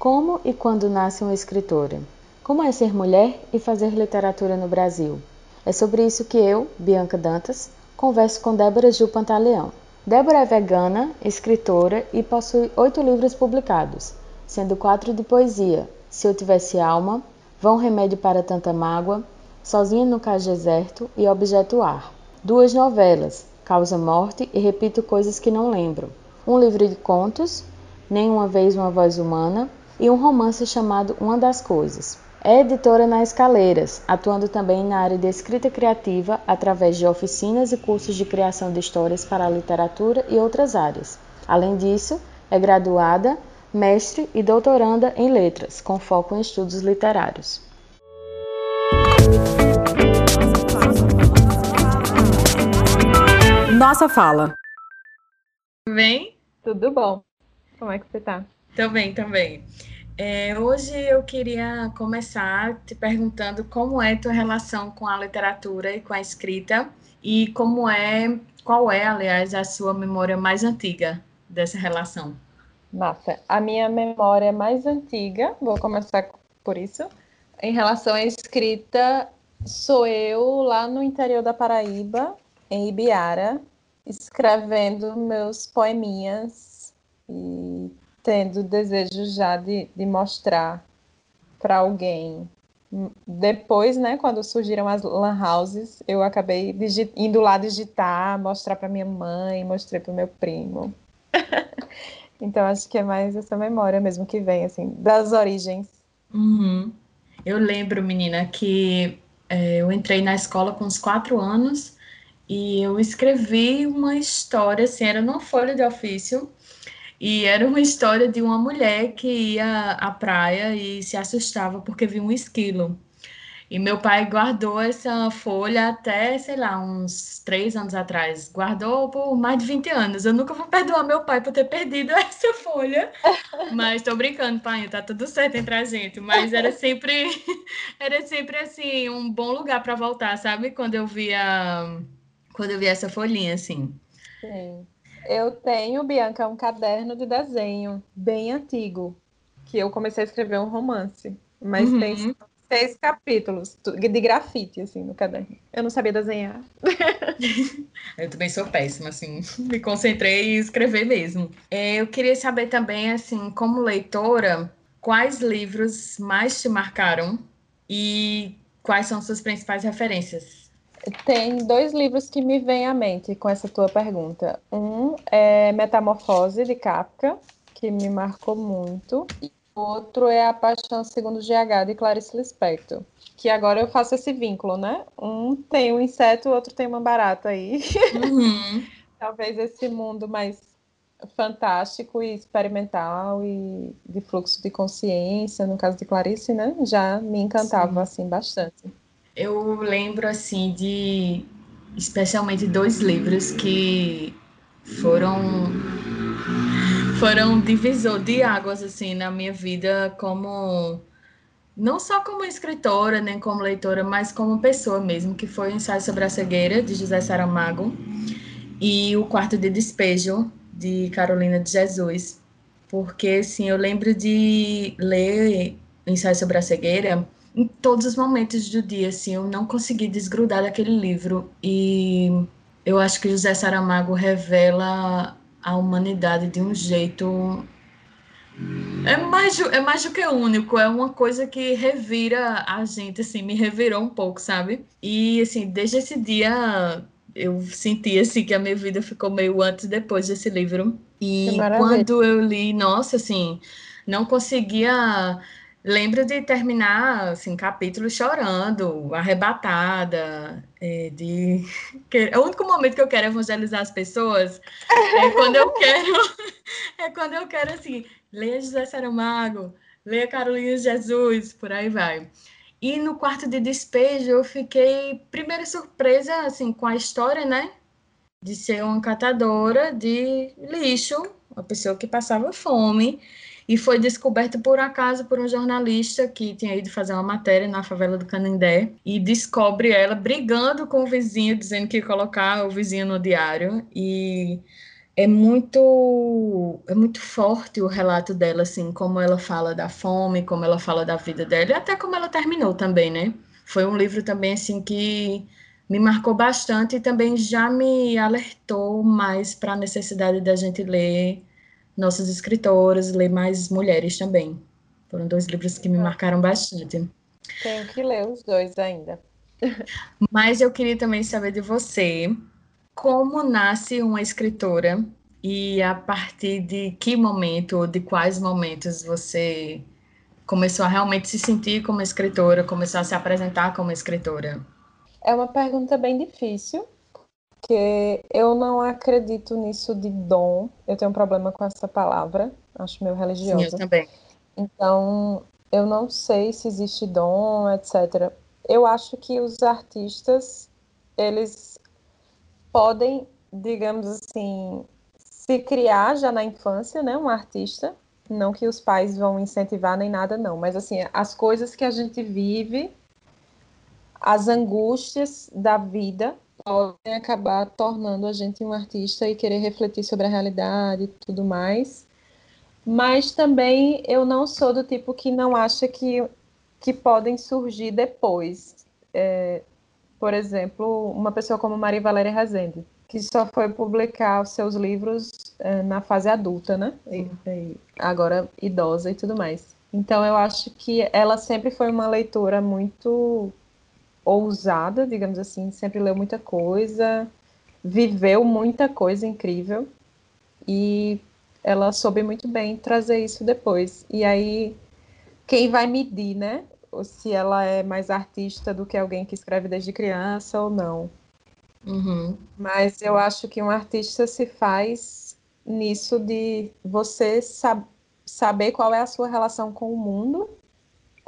Como e quando nasce uma escritora? Como é ser mulher e fazer literatura no Brasil? É sobre isso que eu, Bianca Dantas, converso com Débora Gil Pantaleão. Débora é vegana, escritora e possui oito livros publicados, sendo quatro de poesia: Se Eu Tivesse Alma, Vão Remédio para Tanta Mágoa, Sozinha no Cais Deserto e Objeto Ar. Duas novelas, Causa Morte e Repito Coisas que Não Lembro. Um livro de contos, Nem Uma Vez Uma Voz Humana, e um romance chamado Uma das Coisas. É editora na Escaleiras, atuando também na área de escrita criativa através de oficinas e cursos de criação de histórias para a literatura e outras áreas. Além disso, é graduada, mestre e doutoranda em letras, com foco em estudos literários. Nossa fala. Tudo bem? Tudo bom. Como é que você tá? Também, também. É, hoje eu queria começar te perguntando como é tua relação com a literatura e com a escrita e como é, qual é, aliás, a sua memória mais antiga dessa relação. Massa. A minha memória mais antiga, vou começar por isso, em relação à escrita, sou eu lá no interior da Paraíba, em Ibiara, escrevendo meus poeminhas e tendo desejo já de, de mostrar para alguém. Depois, né, quando surgiram as lan houses, eu acabei indo lá digitar, mostrar para minha mãe, mostrei para o meu primo. então acho que é mais essa memória mesmo que vem assim das origens. Uhum. Eu lembro, menina, que é, eu entrei na escola com uns quatro anos e eu escrevi uma história, assim, era numa folha de ofício e era uma história de uma mulher que ia à praia e se assustava porque viu um esquilo. E meu pai guardou essa folha até, sei lá, uns três anos atrás. Guardou por mais de 20 anos. Eu nunca vou perdoar meu pai por ter perdido essa folha. Mas tô brincando, pai, tá tudo certo entre a gente. Mas era sempre, era sempre assim, um bom lugar para voltar, sabe? Quando eu via, quando eu via essa folhinha, assim. Sim. Eu tenho, Bianca, um caderno de desenho bem antigo, que eu comecei a escrever um romance, mas uhum. tem seis capítulos de grafite, assim, no caderno. Eu não sabia desenhar. eu também sou péssima, assim, me concentrei em escrever mesmo. É, eu queria saber também, assim, como leitora, quais livros mais te marcaram e quais são suas principais referências? Tem dois livros que me vêm à mente com essa tua pergunta. Um é Metamorfose, de Kafka, que me marcou muito. E o outro é A Paixão Segundo GH, de Clarice Lispector. Que agora eu faço esse vínculo, né? Um tem um inseto, o outro tem uma barata aí. Uhum. Talvez esse mundo mais fantástico e experimental e de fluxo de consciência, no caso de Clarice, né? Já me encantava, Sim. assim, bastante eu lembro assim de especialmente dois livros que foram foram divisor de águas assim na minha vida como não só como escritora nem como leitora mas como pessoa mesmo que foi o ensaio sobre a cegueira de José Saramago e o quarto de despejo de Carolina de Jesus. Porque assim eu lembro de ler o ensaio sobre a cegueira em todos os momentos do dia, assim, eu não consegui desgrudar daquele livro e eu acho que José Saramago revela a humanidade de um jeito é mais, é mais do que único, é uma coisa que revira a gente, assim, me revirou um pouco, sabe? E, assim, desde esse dia eu senti, assim, que a minha vida ficou meio antes e depois desse livro. E quando eu li, nossa, assim, não conseguia lembro de terminar assim capítulo chorando, arrebatada, é, de o único momento que eu quero evangelizar as pessoas é quando eu quero é quando eu quero assim, leia José Saramago, leia Carolina Jesus, por aí vai. E no quarto de despejo eu fiquei primeiro surpresa assim com a história, né? De ser uma catadora de lixo, uma pessoa que passava fome e foi descoberto por acaso por um jornalista que tinha ido fazer uma matéria na favela do Canindé e descobre ela brigando com o vizinho, dizendo que ia colocar o vizinho no diário e é muito é muito forte o relato dela, assim, como ela fala da fome, como ela fala da vida dela, e até como ela terminou também, né? Foi um livro também, assim, que me marcou bastante e também já me alertou mais para a necessidade da gente ler nossas escritoras, ler mais mulheres também. Foram dois livros que me é. marcaram bastante. Tenho que ler os dois ainda. Mas eu queria também saber de você como nasce uma escritora e a partir de que momento ou de quais momentos você começou a realmente se sentir como escritora, começou a se apresentar como escritora? É uma pergunta bem difícil, porque eu não acredito nisso de dom. Eu tenho um problema com essa palavra, acho meio religiosa. Sim, eu também. Então, eu não sei se existe dom, etc. Eu acho que os artistas, eles podem, digamos assim, se criar já na infância, né, um artista, não que os pais vão incentivar nem nada não, mas assim, as coisas que a gente vive, as angústias da vida podem acabar tornando a gente um artista e querer refletir sobre a realidade e tudo mais. Mas também eu não sou do tipo que não acha que, que podem surgir depois. É, por exemplo, uma pessoa como Maria Valéria Rezende, que só foi publicar os seus livros é, na fase adulta, né? E, e agora idosa e tudo mais. Então eu acho que ela sempre foi uma leitora muito ousada, digamos assim, sempre leu muita coisa, viveu muita coisa incrível e ela soube muito bem trazer isso depois. E aí quem vai medir, né? ou se ela é mais artista do que alguém que escreve desde criança ou não. Uhum. Mas eu acho que um artista se faz nisso de você sab saber qual é a sua relação com o mundo,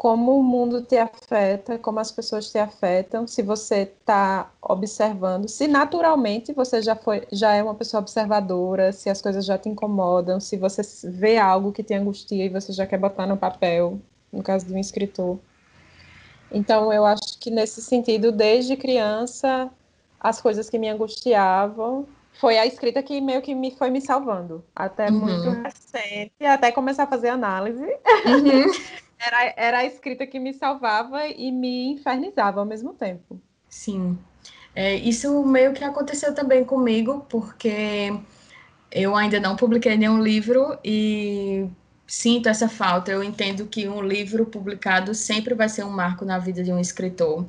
como o mundo te afeta, como as pessoas te afetam, se você está observando, se naturalmente você já foi, já é uma pessoa observadora, se as coisas já te incomodam, se você vê algo que te angustia e você já quer botar no papel, no caso de um escritor. Então, eu acho que nesse sentido, desde criança, as coisas que me angustiavam foi a escrita que meio que me foi me salvando. Até uhum. muito recente, até começar a fazer análise. Uhum. era, era a escrita que me salvava e me infernizava ao mesmo tempo. Sim. É, isso meio que aconteceu também comigo, porque eu ainda não publiquei nenhum livro e sinto essa falta. Eu entendo que um livro publicado sempre vai ser um marco na vida de um escritor.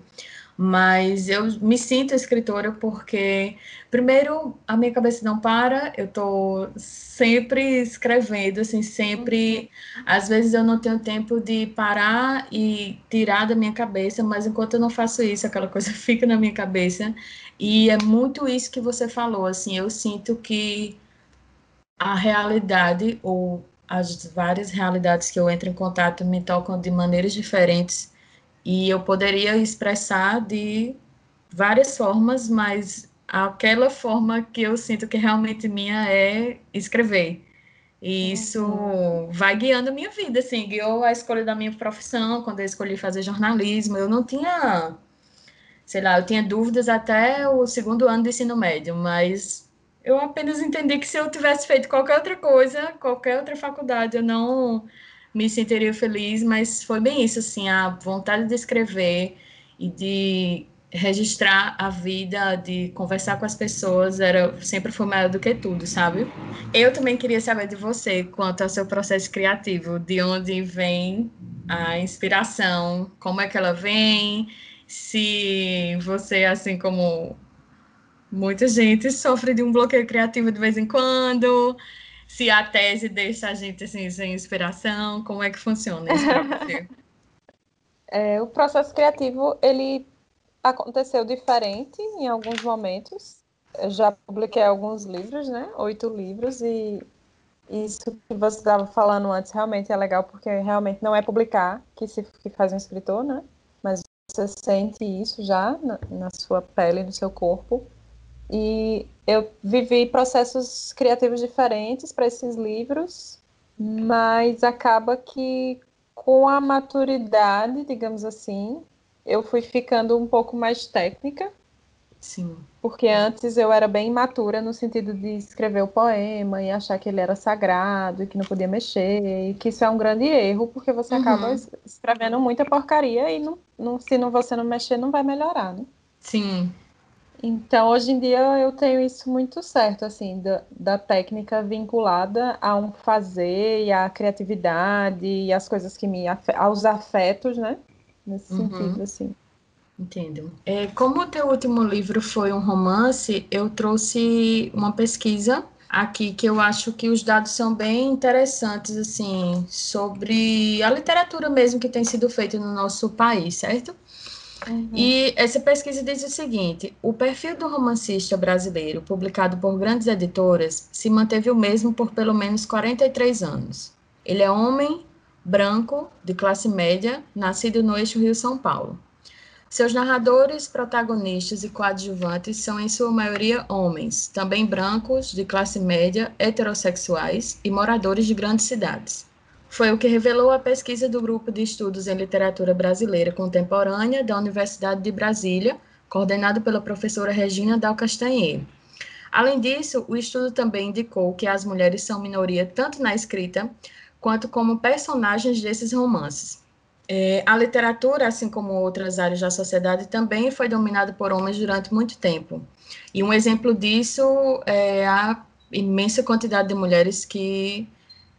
Mas eu me sinto escritora porque, primeiro, a minha cabeça não para, eu estou sempre escrevendo, assim, sempre. Às vezes eu não tenho tempo de parar e tirar da minha cabeça, mas enquanto eu não faço isso, aquela coisa fica na minha cabeça. E é muito isso que você falou, assim, eu sinto que a realidade, ou as várias realidades que eu entro em contato me tocam de maneiras diferentes e eu poderia expressar de várias formas, mas aquela forma que eu sinto que realmente minha é escrever. E isso uhum. vai guiando a minha vida, assim, guiou a escolha da minha profissão, quando eu escolhi fazer jornalismo, eu não tinha, sei lá, eu tinha dúvidas até o segundo ano do ensino médio, mas eu apenas entendi que se eu tivesse feito qualquer outra coisa, qualquer outra faculdade, eu não me sentiria feliz, mas foi bem isso, assim, a vontade de escrever e de registrar a vida, de conversar com as pessoas, era sempre foi maior do que tudo, sabe? Eu também queria saber de você quanto ao seu processo criativo, de onde vem a inspiração, como é que ela vem, se você, assim como Muita gente sofre de um bloqueio criativo de vez em quando. Se a tese deixa a gente assim, sem inspiração, como é que funciona isso para você? É, o processo criativo ele aconteceu diferente em alguns momentos. Eu já publiquei alguns livros, né? Oito livros e isso que você estava falando antes realmente é legal porque realmente não é publicar que se que faz um escritor, né? Mas você sente isso já na, na sua pele, no seu corpo. E eu vivi processos criativos diferentes para esses livros, mas acaba que com a maturidade, digamos assim, eu fui ficando um pouco mais técnica Sim. Porque antes eu era bem imatura no sentido de escrever o poema e achar que ele era sagrado e que não podia mexer, e que isso é um grande erro, porque você uhum. acaba escrevendo muita porcaria e não, não, se não, você não mexer, não vai melhorar, né? Sim. Então, hoje em dia, eu tenho isso muito certo, assim, da, da técnica vinculada a um fazer e à criatividade e às coisas que me... aos afetos, né? Nesse uhum. sentido, assim. Entendo. É, como o teu último livro foi um romance, eu trouxe uma pesquisa aqui que eu acho que os dados são bem interessantes, assim, sobre a literatura mesmo que tem sido feita no nosso país, certo? Uhum. E essa pesquisa diz o seguinte: o perfil do romancista brasileiro, publicado por grandes editoras, se manteve o mesmo por pelo menos 43 anos. Ele é homem, branco, de classe média, nascido no eixo Rio-São Paulo. Seus narradores, protagonistas e coadjuvantes são, em sua maioria, homens, também brancos, de classe média, heterossexuais e moradores de grandes cidades. Foi o que revelou a pesquisa do Grupo de Estudos em Literatura Brasileira Contemporânea da Universidade de Brasília, coordenado pela professora Regina Dal Castanher. Além disso, o estudo também indicou que as mulheres são minoria tanto na escrita quanto como personagens desses romances. É, a literatura, assim como outras áreas da sociedade, também foi dominada por homens durante muito tempo. E um exemplo disso é a imensa quantidade de mulheres que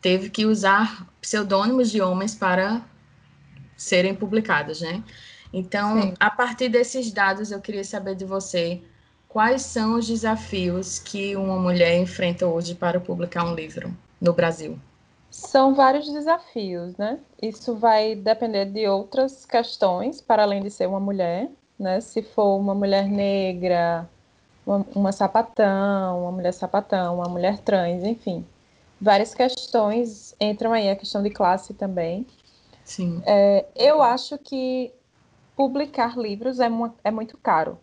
teve que usar pseudônimos de homens para serem publicadas, né? Então, Sim. a partir desses dados, eu queria saber de você quais são os desafios que uma mulher enfrenta hoje para publicar um livro no Brasil. São vários desafios, né? Isso vai depender de outras questões, para além de ser uma mulher, né? Se for uma mulher negra, uma, uma sapatão, uma mulher sapatão, uma mulher trans, enfim. Várias questões entram aí, a questão de classe também. Sim. É, eu acho que publicar livros é, é muito caro.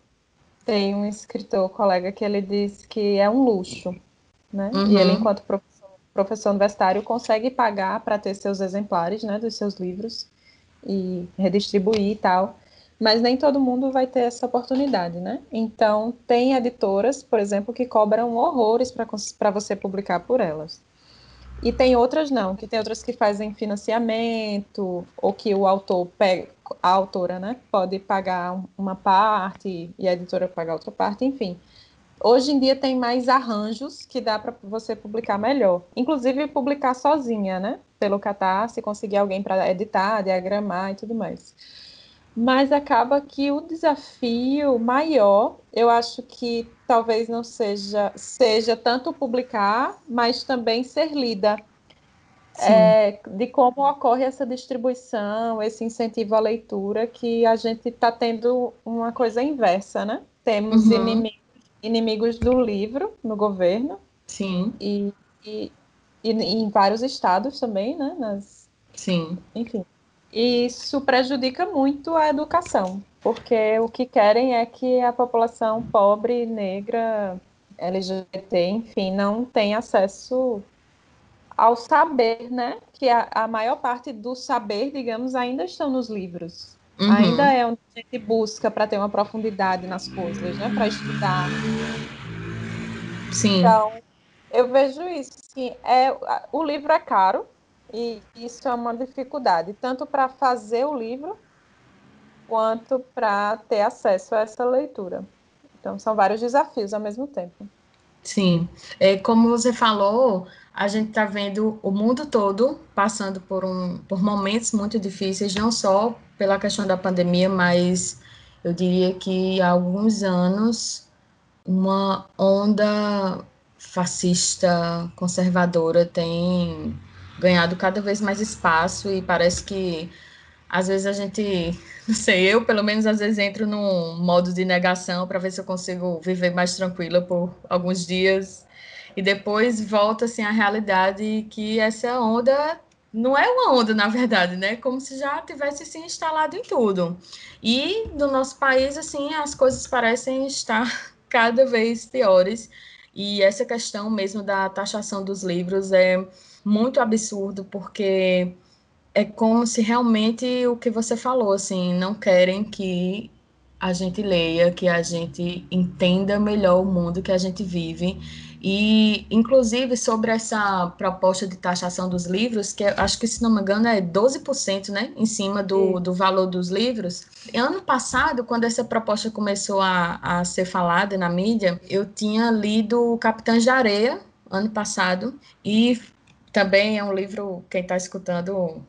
Tem um escritor, colega, que ele diz que é um luxo, né? Uhum. E ele, enquanto professor, professor universitário consegue pagar para ter seus exemplares, né, dos seus livros e redistribuir e tal, mas nem todo mundo vai ter essa oportunidade, né? Então, tem editoras, por exemplo, que cobram horrores para você publicar por elas. E tem outras não, que tem outras que fazem financiamento, ou que o autor pega, a autora, né, pode pagar uma parte e a editora pagar outra parte, enfim. Hoje em dia tem mais arranjos que dá para você publicar melhor. Inclusive publicar sozinha, né? Pelo Catarse, conseguir alguém para editar, diagramar e tudo mais. Mas acaba que o desafio maior, eu acho que talvez não seja seja tanto publicar, mas também ser lida. É, de como ocorre essa distribuição, esse incentivo à leitura, que a gente está tendo uma coisa inversa, né? Temos uhum. inimigos inimigos do livro no governo. Sim. E, e, e, em vários estados também, né? Nas, Sim. Enfim. E isso prejudica muito a educação, porque o que querem é que a população pobre, negra, LGBT, enfim, não tenha acesso ao saber, né? Que a, a maior parte do saber, digamos, ainda estão nos livros. Uhum. Ainda é onde a gente busca para ter uma profundidade nas coisas, né? Para estudar. Sim. Então, eu vejo isso. Sim, é, o livro é caro e isso é uma dificuldade, tanto para fazer o livro quanto para ter acesso a essa leitura. Então, são vários desafios ao mesmo tempo. Sim. É, como você falou, a gente está vendo o mundo todo passando por, um, por momentos muito difíceis, não só pela questão da pandemia, mas eu diria que há alguns anos uma onda fascista conservadora tem ganhado cada vez mais espaço e parece que às vezes a gente, não sei, eu pelo menos às vezes entro num modo de negação para ver se eu consigo viver mais tranquila por alguns dias e depois volta assim à realidade que essa onda não é uma onda, na verdade, né? Como se já tivesse se instalado em tudo. E no nosso país, assim, as coisas parecem estar cada vez piores. E essa questão mesmo da taxação dos livros é muito absurdo, porque é como se realmente o que você falou, assim, não querem que a gente leia, que a gente entenda melhor o mundo que a gente vive e, inclusive, sobre essa proposta de taxação dos livros, que acho que, se não me engano, é 12%, né, em cima do, do valor dos livros. Ano passado, quando essa proposta começou a, a ser falada na mídia, eu tinha lido Capitães de Areia, ano passado, e também é um livro, quem está escutando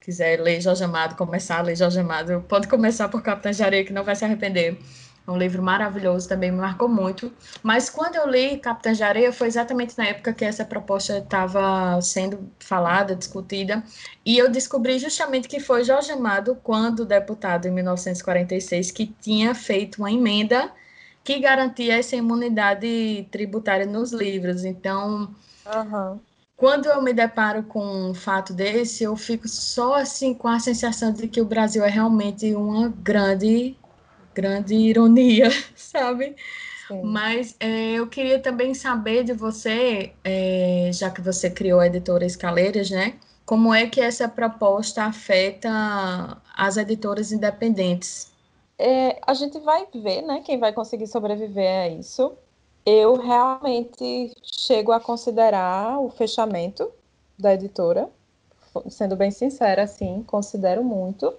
quiser ler Jorge Amado, começar a ler Jorge Amado, pode começar por Capitães de Areia, que não vai se arrepender. É um livro maravilhoso, também me marcou muito. Mas quando eu li Capitães de Areia, foi exatamente na época que essa proposta estava sendo falada, discutida, e eu descobri justamente que foi Jorge Amado, quando deputado em 1946, que tinha feito uma emenda que garantia essa imunidade tributária nos livros. Então, uhum. Quando eu me deparo com um fato desse, eu fico só assim com a sensação de que o Brasil é realmente uma grande grande ironia, sabe? Sim. Mas é, eu queria também saber de você, é, já que você criou a editora Escaleiras, né? Como é que essa proposta afeta as editoras independentes? É, a gente vai ver, né? Quem vai conseguir sobreviver a isso. Eu realmente chego a considerar o fechamento da editora, sendo bem sincera, assim, considero muito,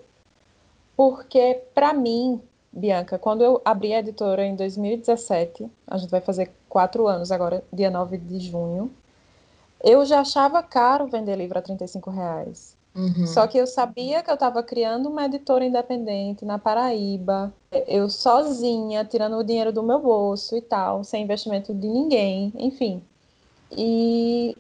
porque para mim Bianca, quando eu abri a editora em 2017, a gente vai fazer quatro anos agora, dia 9 de junho, eu já achava caro vender livro a 35 reais. Uhum. Só que eu sabia que eu estava criando uma editora independente na Paraíba, eu sozinha, tirando o dinheiro do meu bolso e tal, sem investimento de ninguém, enfim. E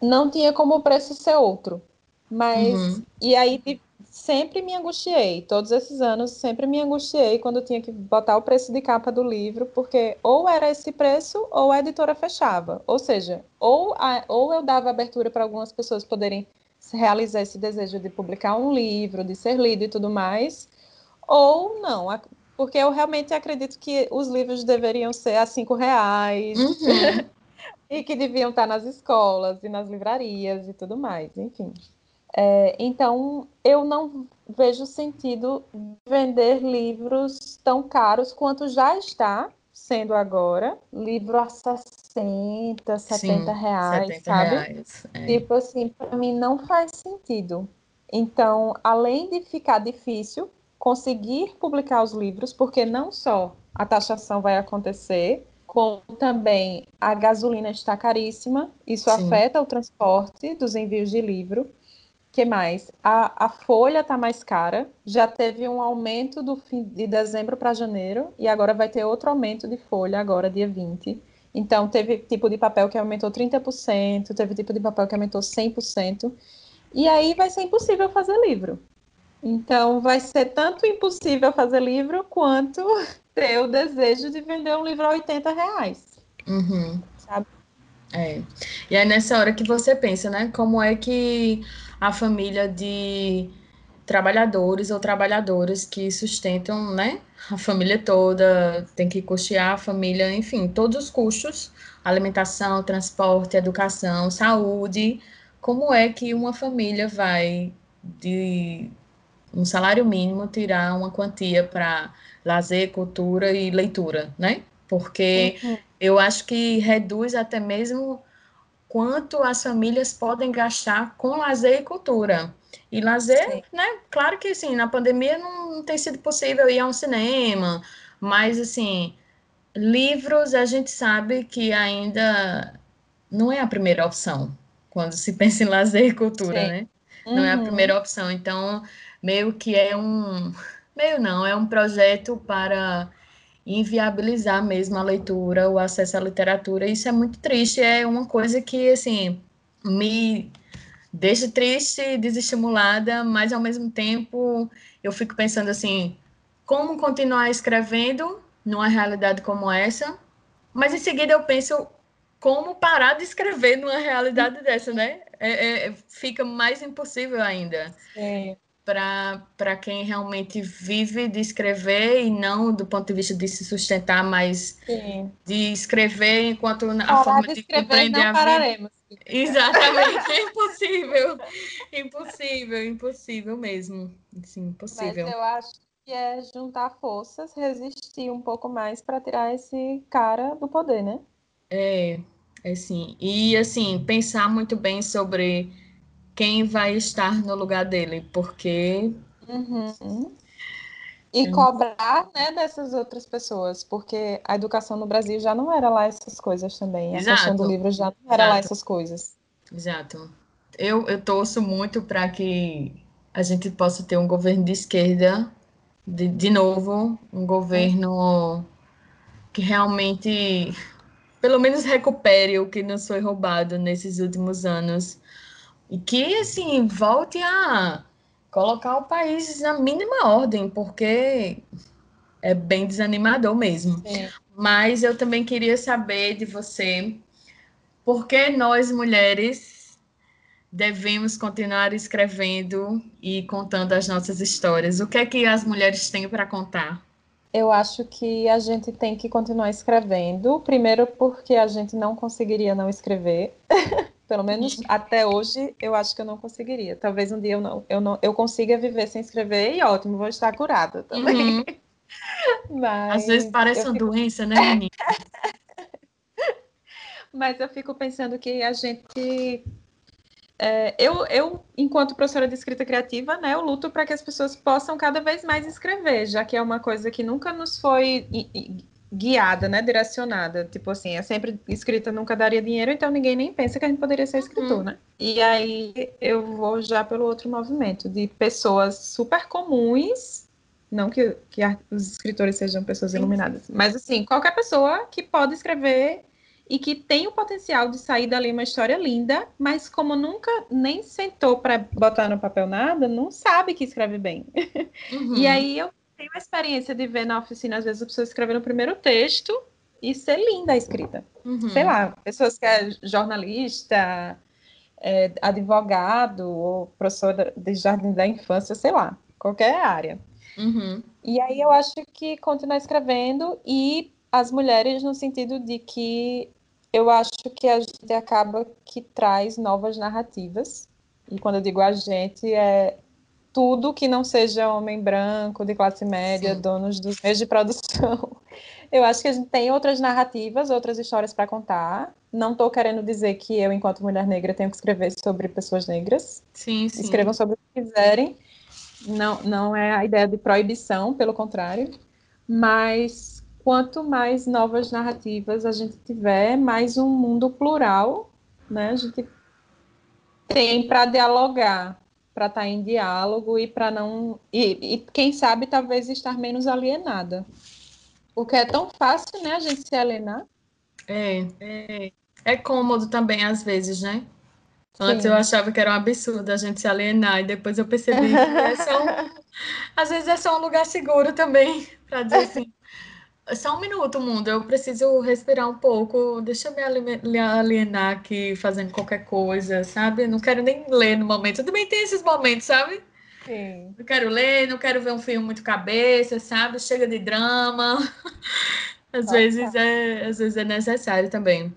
não tinha como o preço ser outro. Mas, uhum. e aí sempre me angustiei, todos esses anos, sempre me angustiei quando eu tinha que botar o preço de capa do livro, porque ou era esse preço ou a editora fechava. Ou seja, ou, a, ou eu dava abertura para algumas pessoas poderem realizar esse desejo de publicar um livro, de ser lido e tudo mais, ou não, porque eu realmente acredito que os livros deveriam ser a cinco reais. Uhum. e que deviam estar nas escolas e nas livrarias e tudo mais, enfim. É, então, eu não vejo sentido vender livros tão caros quanto já está sendo agora. Livro a 60, 70 Sim, reais, 70 sabe? Reais, é. Tipo assim, para mim não faz sentido. Então, além de ficar difícil conseguir publicar os livros, porque não só a taxação vai acontecer, como também a gasolina está caríssima, isso Sim. afeta o transporte dos envios de livro que mais? A, a folha está mais cara, já teve um aumento do fim de dezembro para janeiro e agora vai ter outro aumento de folha agora, dia 20. Então, teve tipo de papel que aumentou 30%, teve tipo de papel que aumentou 100%. E aí vai ser impossível fazer livro. Então, vai ser tanto impossível fazer livro quanto ter o desejo de vender um livro a 80 reais. Uhum. Sabe? É. E aí, nessa hora que você pensa, né? Como é que a família de trabalhadores ou trabalhadoras que sustentam, né, a família toda, tem que custear a família, enfim, todos os custos, alimentação, transporte, educação, saúde. Como é que uma família vai de um salário mínimo tirar uma quantia para lazer, cultura e leitura, né? Porque uhum. eu acho que reduz até mesmo quanto as famílias podem gastar com lazer e cultura. E lazer, Sim. né? Claro que assim, na pandemia não, não tem sido possível ir a um cinema, mas assim, livros a gente sabe que ainda não é a primeira opção quando se pensa em lazer e cultura, Sim. né? Uhum. Não é a uhum. primeira opção. Então, meio que é um. Meio não, é um projeto para inviabilizar mesmo a leitura, o acesso à literatura. Isso é muito triste, é uma coisa que, assim, me deixa triste, desestimulada, mas ao mesmo tempo eu fico pensando assim, como continuar escrevendo numa realidade como essa? Mas em seguida eu penso como parar de escrever numa realidade dessa, né? É, é, fica mais impossível ainda. Sim para quem realmente vive de escrever e não do ponto de vista de se sustentar, mas Sim. de escrever enquanto a Parar forma de, de compreender a pararemos. vida. Exatamente, é impossível. Impossível, impossível mesmo. Sim, impossível. Mas eu acho, que é juntar forças, resistir um pouco mais para tirar esse cara do poder, né? É, é sim. E assim, pensar muito bem sobre quem vai estar no lugar dele, porque uhum. E cobrar né, dessas outras pessoas, porque a educação no Brasil já não era lá essas coisas também. Exato. A questão do livro já não era Exato. lá essas coisas. Exato. Eu, eu torço muito para que a gente possa ter um governo de esquerda, de, de novo, um governo que realmente, pelo menos, recupere o que nos foi roubado nesses últimos anos. E que, assim, volte a colocar o país na mínima ordem, porque é bem desanimador mesmo. Sim. Mas eu também queria saber de você por que nós mulheres devemos continuar escrevendo e contando as nossas histórias. O que é que as mulheres têm para contar? Eu acho que a gente tem que continuar escrevendo, primeiro porque a gente não conseguiria não escrever. Pelo menos uhum. até hoje, eu acho que eu não conseguiria. Talvez um dia eu não, eu não, eu consiga viver sem escrever e ótimo, vou estar curada também. Uhum. Mas Às vezes parece uma fico... doença, né, menina? Mas eu fico pensando que a gente é, eu, eu, enquanto professora de escrita criativa, né, eu luto para que as pessoas possam cada vez mais escrever, já que é uma coisa que nunca nos foi guiada, né, direcionada, tipo assim, é sempre escrita nunca daria dinheiro, então ninguém nem pensa que a gente poderia ser escritor, uhum. né? E aí eu vou já pelo outro movimento de pessoas super comuns, não que, que os escritores sejam pessoas iluminadas, mas assim, qualquer pessoa que pode escrever e que tem o potencial de sair dali uma história linda, mas como nunca nem sentou para botar no papel nada, não sabe que escreve bem. Uhum. E aí eu tenho a experiência de ver na oficina, às vezes, a pessoa escrevendo o primeiro texto e ser linda a escrita. Uhum. Sei lá, pessoas que é jornalista, é, advogado ou professor de jardim da infância, sei lá, qualquer área. Uhum. E aí eu acho que continuar escrevendo e as mulheres no sentido de que eu acho que a gente acaba que traz novas narrativas. E quando eu digo a gente, é tudo que não seja homem branco, de classe média, Sim. donos dos meios de produção. Eu acho que a gente tem outras narrativas, outras histórias para contar. Não estou querendo dizer que eu, enquanto mulher negra, tenho que escrever sobre pessoas negras. Sim, sim. Escrevam sobre o que quiserem. Não, não é a ideia de proibição, pelo contrário. Mas quanto mais novas narrativas a gente tiver, mais um mundo plural, né? A gente tem para dialogar para estar tá em diálogo e para não. E, e, quem sabe, talvez estar menos alienada. Porque é tão fácil, né, a gente se alienar. É, é, é cômodo também, às vezes, né? Antes Sim. eu achava que era um absurdo a gente se alienar, e depois eu percebi que é só um, às vezes é só um lugar seguro também, para dizer assim, só um minuto, mundo. Eu preciso respirar um pouco. Deixa eu me alienar aqui fazendo qualquer coisa, sabe? Não quero nem ler no momento. Eu também tem esses momentos, sabe? Sim. Não quero ler, não quero ver um filme muito cabeça, sabe? Chega de drama. Às vezes é, às vezes é necessário também.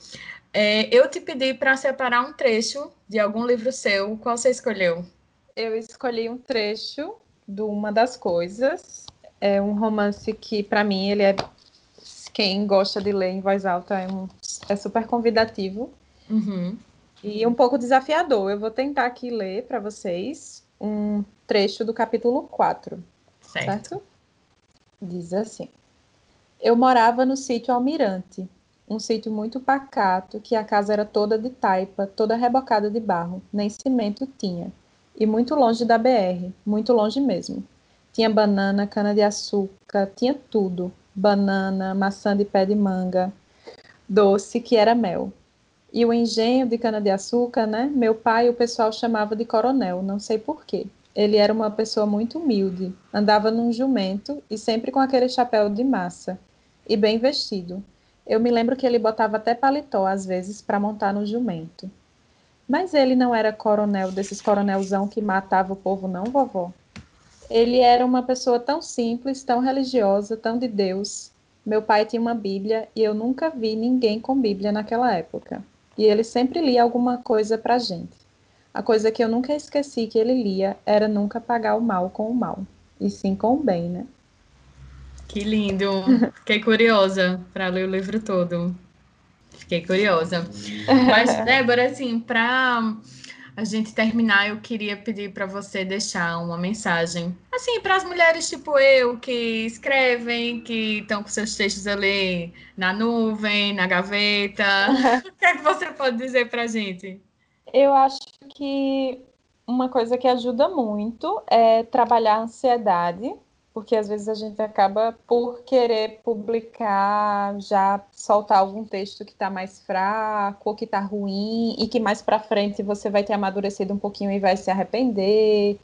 É, eu te pedi para separar um trecho de algum livro seu. Qual você escolheu? Eu escolhi um trecho de Uma das Coisas. É um romance que, para mim, ele é quem gosta de ler em voz alta é, um, é super convidativo uhum. e um pouco desafiador. Eu vou tentar aqui ler para vocês um trecho do capítulo 4. Certo. certo? Diz assim: Eu morava no sítio Almirante, um sítio muito pacato, que a casa era toda de taipa, toda rebocada de barro, nem cimento tinha, e muito longe da BR, muito longe mesmo. Tinha banana, cana-de-açúcar, tinha tudo, banana, maçã de pé de manga, doce, que era mel. E o engenho de cana-de-açúcar, né? Meu pai o pessoal chamava de coronel, não sei porquê. Ele era uma pessoa muito humilde, andava num jumento e sempre com aquele chapéu de massa, e bem vestido. Eu me lembro que ele botava até paletó às vezes para montar no jumento. Mas ele não era coronel desses coronelzão que matava o povo, não, vovó? Ele era uma pessoa tão simples, tão religiosa, tão de Deus. Meu pai tinha uma Bíblia e eu nunca vi ninguém com Bíblia naquela época. E ele sempre lia alguma coisa para gente. A coisa que eu nunca esqueci que ele lia era nunca pagar o mal com o mal. e sim com o bem, né? Que lindo! Fiquei curiosa para ler o livro todo. Fiquei curiosa. Mas, Débora, assim, para a gente terminar, eu queria pedir para você deixar uma mensagem, assim, para as mulheres tipo eu, que escrevem, que estão com seus textos ali na nuvem, na gaveta. o que é que você pode dizer para a gente? Eu acho que uma coisa que ajuda muito é trabalhar a ansiedade, porque às vezes a gente acaba por querer publicar, já soltar algum texto que está mais fraco, ou que está ruim, e que mais para frente você vai ter amadurecido um pouquinho e vai se arrepender.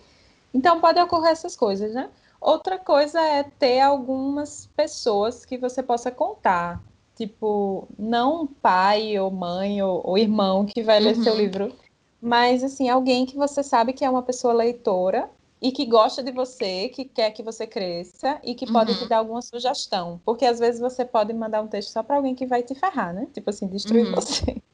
Então pode ocorrer essas coisas, né? Outra coisa é ter algumas pessoas que você possa contar. Tipo, não pai ou mãe ou, ou irmão que vai ler seu uhum. livro, mas assim, alguém que você sabe que é uma pessoa leitora e que gosta de você, que quer que você cresça e que pode uhum. te dar alguma sugestão. Porque às vezes você pode mandar um texto só para alguém que vai te ferrar, né? Tipo assim, destruir uhum. você.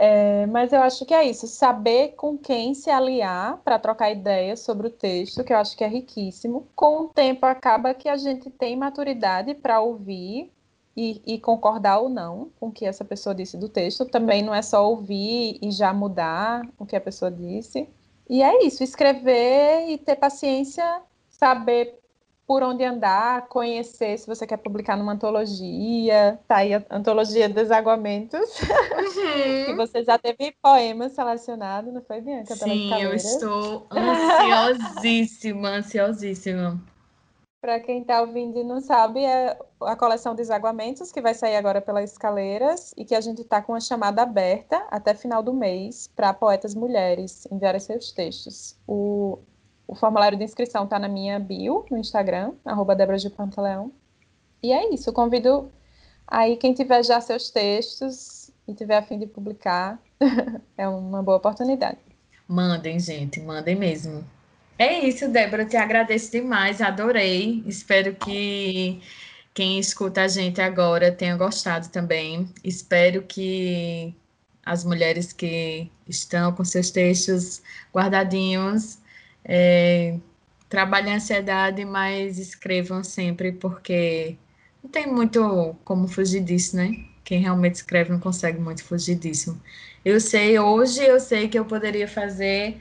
É, mas eu acho que é isso, saber com quem se aliar para trocar ideias sobre o texto, que eu acho que é riquíssimo. Com o tempo acaba que a gente tem maturidade para ouvir e, e, concordar ou não com o que essa pessoa disse do texto. Também não é só ouvir e já mudar o que a pessoa disse. E é isso, escrever e ter paciência, saber por onde andar, conhecer se você quer publicar numa antologia, tá aí a antologia Desaguamentos, uhum. que você já teve poemas selecionados, não foi, Bianca? Sim, eu estou ansiosíssima, ansiosíssima. Para quem está ouvindo e não sabe, é a coleção Desaguamentos, que vai sair agora pelas escaleiras, e que a gente está com a chamada aberta até final do mês para poetas mulheres enviarem seus textos. O, o formulário de inscrição está na minha bio no Instagram, arroba. E é isso, convido aí quem tiver já seus textos e tiver a fim de publicar, é uma boa oportunidade. Mandem, gente, mandem mesmo. É isso, Débora, te agradeço demais, adorei. Espero que quem escuta a gente agora tenha gostado também. Espero que as mulheres que estão com seus textos guardadinhos é, trabalhem a ansiedade, mas escrevam sempre, porque não tem muito como fugir disso, né? Quem realmente escreve não consegue muito fugir disso. Eu sei, hoje eu sei que eu poderia fazer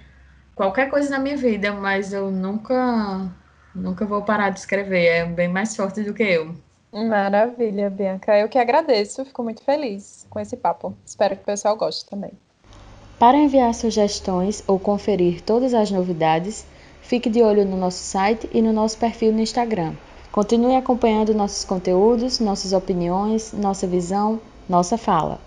qualquer coisa na minha vida, mas eu nunca, nunca vou parar de escrever. É bem mais forte do que eu. Maravilha, Bianca. Eu que agradeço, fico muito feliz com esse papo. Espero que o pessoal goste também. Para enviar sugestões ou conferir todas as novidades, fique de olho no nosso site e no nosso perfil no Instagram. Continue acompanhando nossos conteúdos, nossas opiniões, nossa visão, nossa fala.